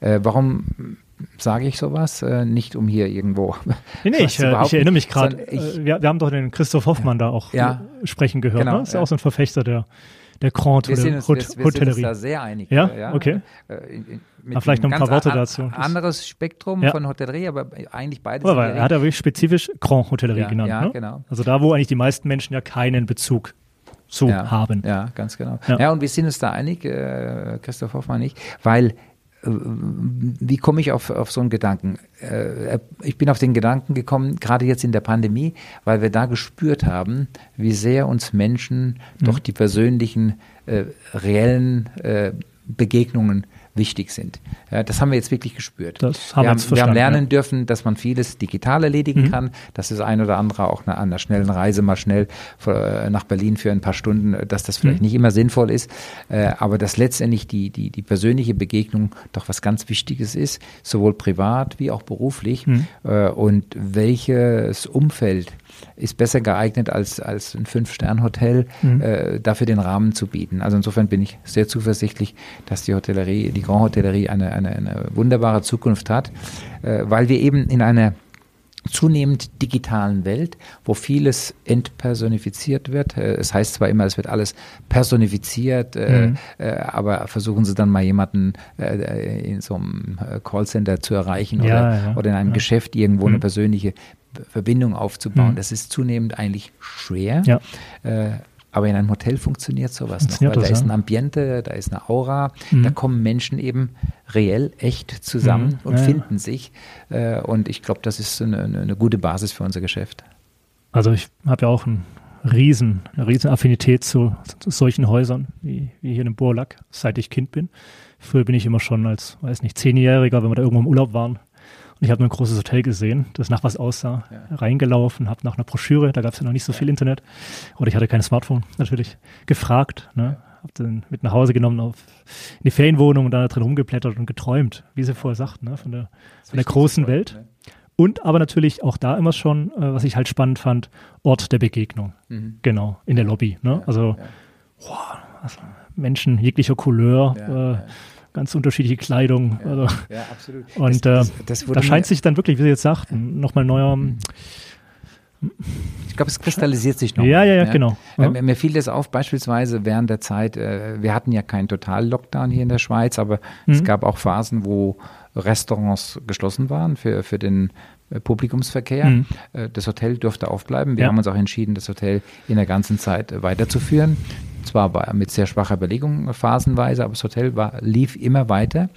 Äh, warum sage ich sowas? Äh, nicht um hier irgendwo. Nee, nee ich, äh, ich, erinnere mich gerade. Äh, wir, wir, haben doch den Christoph Hoffmann da auch ja, sprechen gehört. Genau, ne? Ist ja auch so ein Verfechter der, der Grand wir sind uns, Hot wir, wir Hotellerie. sind uns da sehr einig. Ja, ja? okay. Äh, in, mit vielleicht noch ein paar Worte dazu. Anderes Spektrum ja. von Hotellerie, aber eigentlich beides. Aber er hat ja wirklich spezifisch Grand Hotellerie ja, genannt. Ja, ne? genau. Also da, wo eigentlich die meisten Menschen ja keinen Bezug zu haben. Ja, ganz genau. Ja. und wir sind uns da einig, äh, Christoph Hoffmann nicht, weil äh, wie komme ich auf, auf so einen Gedanken? Äh, ich bin auf den Gedanken gekommen, gerade jetzt in der Pandemie, weil wir da gespürt haben, wie sehr uns Menschen mhm. doch die persönlichen, äh, reellen äh, Begegnungen wichtig sind. Das haben wir jetzt wirklich gespürt. Das haben wir, haben, wir haben lernen ja. dürfen, dass man vieles digital erledigen mhm. kann, dass das ein oder andere auch an einer schnellen Reise mal schnell äh, nach Berlin für ein paar Stunden, äh, dass das vielleicht mhm. nicht immer sinnvoll ist, äh, aber dass letztendlich die, die, die persönliche Begegnung doch was ganz Wichtiges ist, sowohl privat wie auch beruflich mhm. und welches Umfeld ist besser geeignet als, als ein Fünf-Stern-Hotel, mhm. äh, dafür den Rahmen zu bieten. Also insofern bin ich sehr zuversichtlich, dass die Hotellerie, die Grand Hotellerie eine, eine, eine wunderbare Zukunft hat, äh, weil wir eben in einer zunehmend digitalen Welt, wo vieles entpersonifiziert wird. Äh, es heißt zwar immer, es wird alles personifiziert, äh, mhm. äh, aber versuchen Sie dann mal jemanden äh, in so einem Callcenter zu erreichen ja, oder, ja, oder in einem ja. Geschäft irgendwo mhm. eine persönliche Verbindung aufzubauen. Mhm. Das ist zunehmend eigentlich schwer. Ja. Äh, aber in einem Hotel funktioniert sowas noch, weil da ist ein Ambiente, da ist eine Aura, mhm. da kommen Menschen eben reell, echt zusammen mhm. und ja, finden sich. Äh, und ich glaube, das ist eine, eine, gute Basis für unser Geschäft. Also ich habe ja auch ein riesen, eine riesen Affinität zu, zu solchen Häusern, wie, wie hier in Burlack, seit ich Kind bin. Früher bin ich immer schon als, weiß nicht, Zehnjähriger, wenn wir da irgendwo im Urlaub waren, und ich habe ein großes Hotel gesehen, das nach was aussah, ja. reingelaufen, habe nach einer Broschüre, da gab es ja noch nicht so ja. viel Internet, oder ich hatte kein Smartphone, natürlich, gefragt, ne? habe den mit nach Hause genommen auf in die Ferienwohnung und dann da drin rumgeblättert und geträumt, wie sie vorher sagt, ne? von der, von der großen Welt. Ne? Und aber natürlich auch da immer schon, äh, was ich halt spannend fand, Ort der Begegnung. Mhm. Genau, in der Lobby. Ne? also, Wow, also Menschen jeglicher Couleur, äh, ganz unterschiedliche Kleidung. Ja, also. ja absolut. Und das, das, äh, das da scheint sich dann wirklich, wie Sie jetzt sagten, nochmal neuer. Ich glaube, es kristallisiert sich noch. Ja, ja, ja, genau. Ja. Mir fiel das auf, beispielsweise während der Zeit, äh, wir hatten ja keinen Total-Lockdown hier in der Schweiz, aber mhm. es gab auch Phasen, wo Restaurants geschlossen waren für, für den Publikumsverkehr. Mhm. Das Hotel durfte aufbleiben. Wir ja. haben uns auch entschieden, das Hotel in der ganzen Zeit weiterzuführen zwar mit sehr schwacher Belegung phasenweise, aber das Hotel war, lief immer weiter.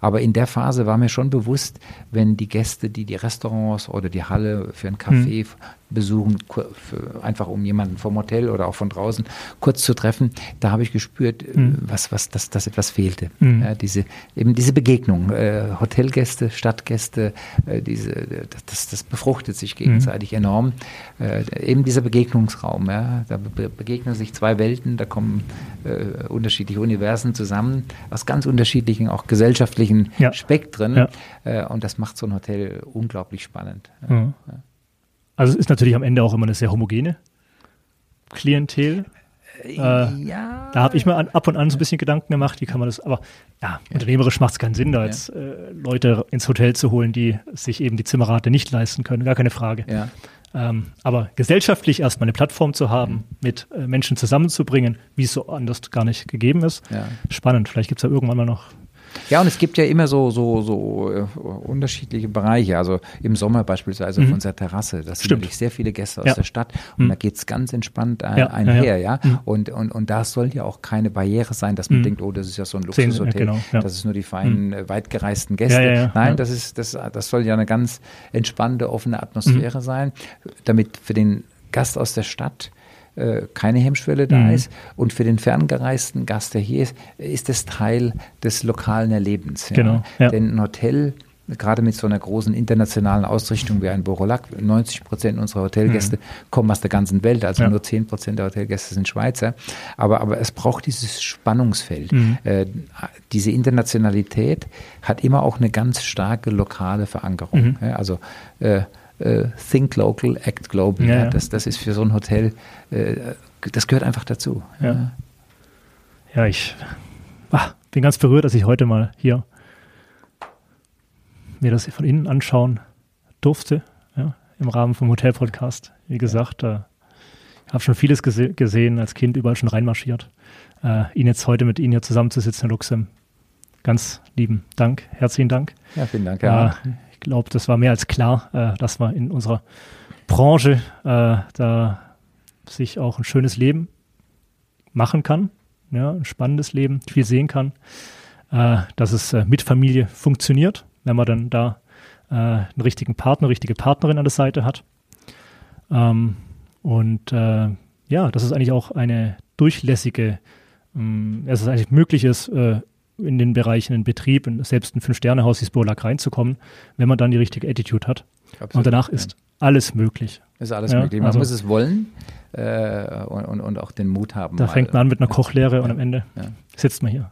Aber in der Phase war mir schon bewusst, wenn die Gäste, die die Restaurants oder die Halle für einen Kaffee mhm. besuchen, einfach um jemanden vom Hotel oder auch von draußen kurz zu treffen, da habe ich gespürt, mhm. was, was, dass, dass etwas fehlte. Mhm. Ja, diese, eben diese Begegnung, äh, Hotelgäste, Stadtgäste, äh, diese, das, das befruchtet sich gegenseitig mhm. enorm. Äh, eben dieser Begegnungsraum, ja, da begegnen sich zwei Welten, da kommen äh, unterschiedliche Universen zusammen, aus ganz unterschiedlichen, auch gesellschaftlichen ja. Spektren. Ja. Äh, und das macht so ein Hotel unglaublich spannend. Mhm. Also es ist natürlich am Ende auch immer eine sehr homogene Klientel. Äh, ja. Da habe ich mir an, ab und an so ein bisschen Gedanken gemacht, wie kann man das, aber ja, unternehmerisch macht es keinen Sinn, da jetzt äh, Leute ins Hotel zu holen, die sich eben die Zimmerrate nicht leisten können, gar keine Frage. Ähm, aber gesellschaftlich erstmal eine Plattform zu haben, mit äh, Menschen zusammenzubringen, wie es so anders gar nicht gegeben ist. Ja. Spannend. Vielleicht gibt es ja irgendwann mal noch Ja, und es gibt ja immer so, so, so äh, unterschiedliche Bereiche. Also im Sommer beispielsweise auf unserer Terrasse. Das sind Mhm. Natürlich sehr viele Gäste aus Ja. der Stadt und Mhm. da geht's ganz entspannt ein, Ja, einher, ja. ja. Mhm. Und, und, und da soll ja auch keine Barriere sein, dass man Mhm. denkt, oh, das ist ja so ein Luxushotel. genau. Das ist nur die feinen, äh, weit gereisten Gäste. Nein, das ist, das, das soll ja eine ganz entspannte, offene Mhm. Atmosphäre sein, damit für den Gast aus der Stadt äh, keine Hemmschwelle da Mhm. ist. Und für den ferngereisten Gast, der hier ist, ist es Teil des lokalen Erlebens. Ja. Genau, ja. Denn ein Hotel, gerade mit so einer großen internationalen Ausrichtung wie ein Borolac, 90 Prozent unserer Hotelgäste kommen aus der ganzen Welt, also Mhm. Ja. nur 10 Prozent der Hotelgäste sind Schweizer. Aber, aber es braucht dieses Spannungsfeld. Mhm. Äh, diese Internationalität hat immer auch eine ganz starke lokale Verankerung. Mhm. Ja, also äh, äh, Think Local, Act Global. Ja, Ja. Das, das ist für so ein Hotel, äh, das gehört einfach dazu. Ja. Ja, ich ah, bin ganz berührt, dass ich heute mal hier mir das von innen anschauen durfte, im Rahmen vom Hotel-Podcast. Wie gesagt, äh, ich habe schon vieles gese gesehen, als Kind überall schon reinmarschiert. Äh, Ihnen jetzt heute mit Ihnen hier zusammenzusitzen, Herr Luxem, ganz lieben Dank, herzlichen Dank. Ja, vielen Dank. Ja. Äh, glaube, das war mehr als klar, äh, dass man in unserer Branche äh, da sich auch ein schönes Leben machen kann, ja, ein spannendes Leben, viel sehen kann, äh, dass es äh, mit Familie funktioniert, wenn man dann da äh, einen richtigen Partner, richtige Partnerin an der Seite hat. Ähm, und äh, ja, dass es eigentlich auch eine durchlässige, mh, dass es eigentlich möglich ist, in den Bereichen in den Betrieb, in selbst ein Fünf-Sterne-Haus wie Spolak reinzukommen, wenn man dann die richtige Attitude hat. Absolut, Und danach ist alles möglich. Ist alles Ja, möglich. Man also- muss es wollen äh, und, und, und auch den Mut haben. Da mal, fängt man an mit einer Kochlehre und Ja. am Ende Ja. sitzt man hier.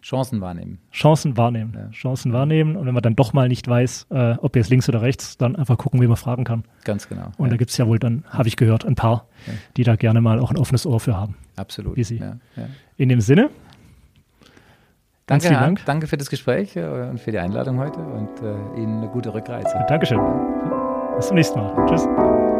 Chancen wahrnehmen. Chancen wahrnehmen. Ja. Chancen wahrnehmen. Und wenn man dann doch mal nicht weiß, äh, ob jetzt links oder rechts, dann einfach gucken, wie man fragen kann. Ganz genau. Und ja, da gibt es ja wohl dann, habe ich gehört, ein paar, Ja. die da gerne mal auch ein offenes Ohr für haben. absolut. wie Sie. In dem Sinne, Danke, vielen Dank. danke für das Gespräch äh, und für die Einladung heute und äh, Ihnen eine gute Rückreise. Dankeschön. Bis zum nächsten Mal. Tschüss.